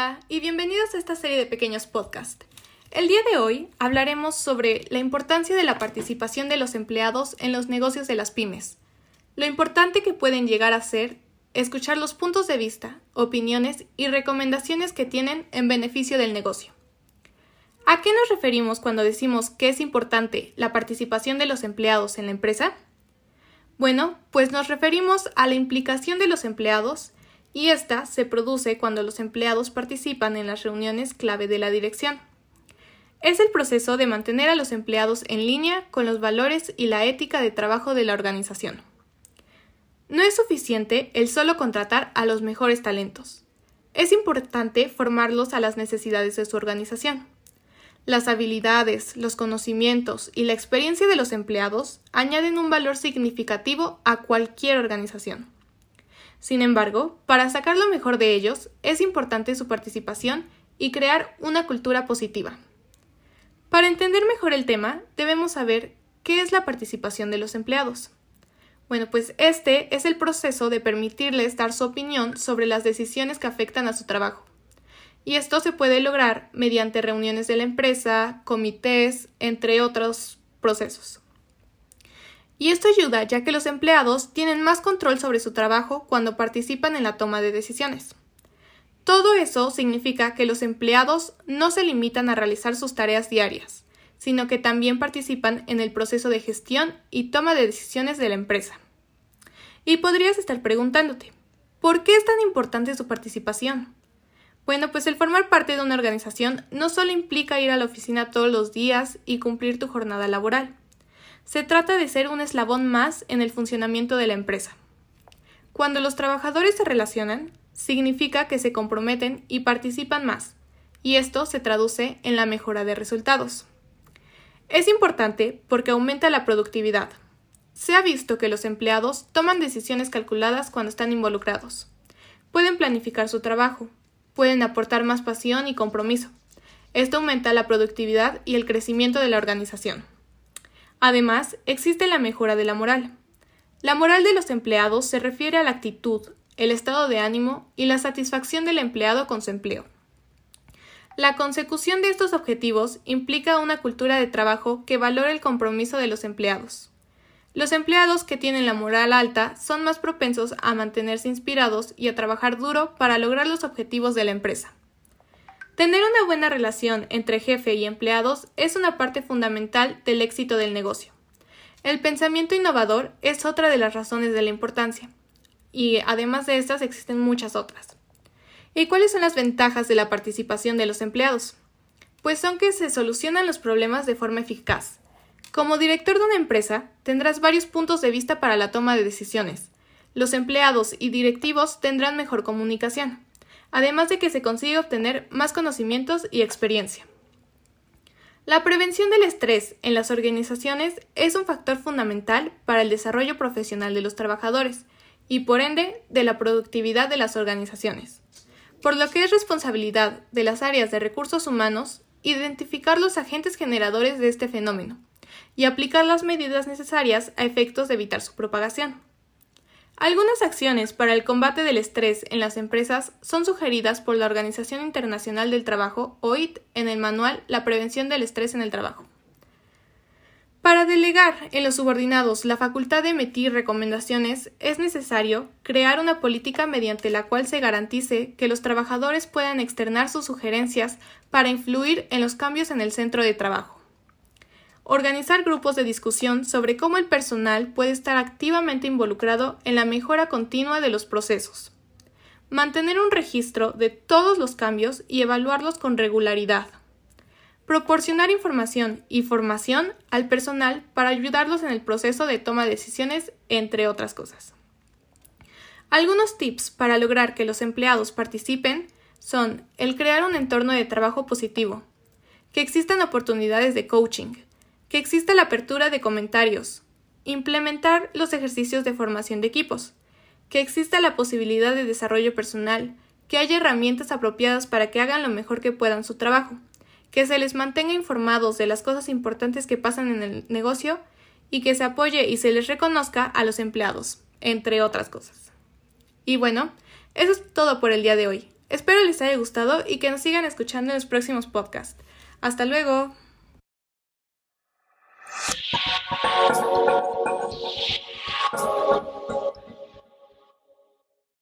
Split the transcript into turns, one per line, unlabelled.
Hola y bienvenidos a esta serie de pequeños podcasts. El día de hoy hablaremos sobre la importancia de la participación de los empleados en los negocios de las pymes, lo importante que pueden llegar a ser escuchar los puntos de vista, opiniones y recomendaciones que tienen en beneficio del negocio. ¿A qué nos referimos cuando decimos que es importante la participación de los empleados en la empresa? Bueno, pues nos referimos a la implicación de los empleados y esta se produce cuando los empleados participan en las reuniones clave de la dirección. Es el proceso de mantener a los empleados en línea con los valores y la ética de trabajo de la organización. No es suficiente el solo contratar a los mejores talentos. Es importante formarlos a las necesidades de su organización. Las habilidades, los conocimientos y la experiencia de los empleados añaden un valor significativo a cualquier organización. Sin embargo, para sacar lo mejor de ellos, es importante su participación y crear una cultura positiva. Para entender mejor el tema, debemos saber qué es la participación de los empleados. Bueno, pues este es el proceso de permitirles dar su opinión sobre las decisiones que afectan a su trabajo. Y esto se puede lograr mediante reuniones de la empresa, comités, entre otros procesos. Y esto ayuda ya que los empleados tienen más control sobre su trabajo cuando participan en la toma de decisiones. Todo eso significa que los empleados no se limitan a realizar sus tareas diarias, sino que también participan en el proceso de gestión y toma de decisiones de la empresa. Y podrías estar preguntándote, ¿por qué es tan importante su participación? Bueno, pues el formar parte de una organización no solo implica ir a la oficina todos los días y cumplir tu jornada laboral, se trata de ser un eslabón más en el funcionamiento de la empresa. Cuando los trabajadores se relacionan, significa que se comprometen y participan más, y esto se traduce en la mejora de resultados. Es importante porque aumenta la productividad. Se ha visto que los empleados toman decisiones calculadas cuando están involucrados. Pueden planificar su trabajo, pueden aportar más pasión y compromiso. Esto aumenta la productividad y el crecimiento de la organización. Además, existe la mejora de la moral. La moral de los empleados se refiere a la actitud, el estado de ánimo y la satisfacción del empleado con su empleo. La consecución de estos objetivos implica una cultura de trabajo que valora el compromiso de los empleados. Los empleados que tienen la moral alta son más propensos a mantenerse inspirados y a trabajar duro para lograr los objetivos de la empresa. Tener una buena relación entre jefe y empleados es una parte fundamental del éxito del negocio. El pensamiento innovador es otra de las razones de la importancia, y además de estas existen muchas otras. ¿Y cuáles son las ventajas de la participación de los empleados? Pues son que se solucionan los problemas de forma eficaz. Como director de una empresa, tendrás varios puntos de vista para la toma de decisiones. Los empleados y directivos tendrán mejor comunicación además de que se consigue obtener más conocimientos y experiencia. La prevención del estrés en las organizaciones es un factor fundamental para el desarrollo profesional de los trabajadores y por ende de la productividad de las organizaciones, por lo que es responsabilidad de las áreas de recursos humanos identificar los agentes generadores de este fenómeno y aplicar las medidas necesarias a efectos de evitar su propagación. Algunas acciones para el combate del estrés en las empresas son sugeridas por la Organización Internacional del Trabajo, OIT, en el manual La prevención del estrés en el trabajo. Para delegar en los subordinados la facultad de emitir recomendaciones, es necesario crear una política mediante la cual se garantice que los trabajadores puedan externar sus sugerencias para influir en los cambios en el centro de trabajo. Organizar grupos de discusión sobre cómo el personal puede estar activamente involucrado en la mejora continua de los procesos. Mantener un registro de todos los cambios y evaluarlos con regularidad. Proporcionar información y formación al personal para ayudarlos en el proceso de toma de decisiones, entre otras cosas. Algunos tips para lograr que los empleados participen son el crear un entorno de trabajo positivo, que existan oportunidades de coaching, que exista la apertura de comentarios, implementar los ejercicios de formación de equipos, que exista la posibilidad de desarrollo personal, que haya herramientas apropiadas para que hagan lo mejor que puedan su trabajo, que se les mantenga informados de las cosas importantes que pasan en el negocio y que se apoye y se les reconozca a los empleados, entre otras cosas. Y bueno, eso es todo por el día de hoy. Espero les haya gustado y que nos sigan escuchando en los próximos podcasts. Hasta luego. Oh,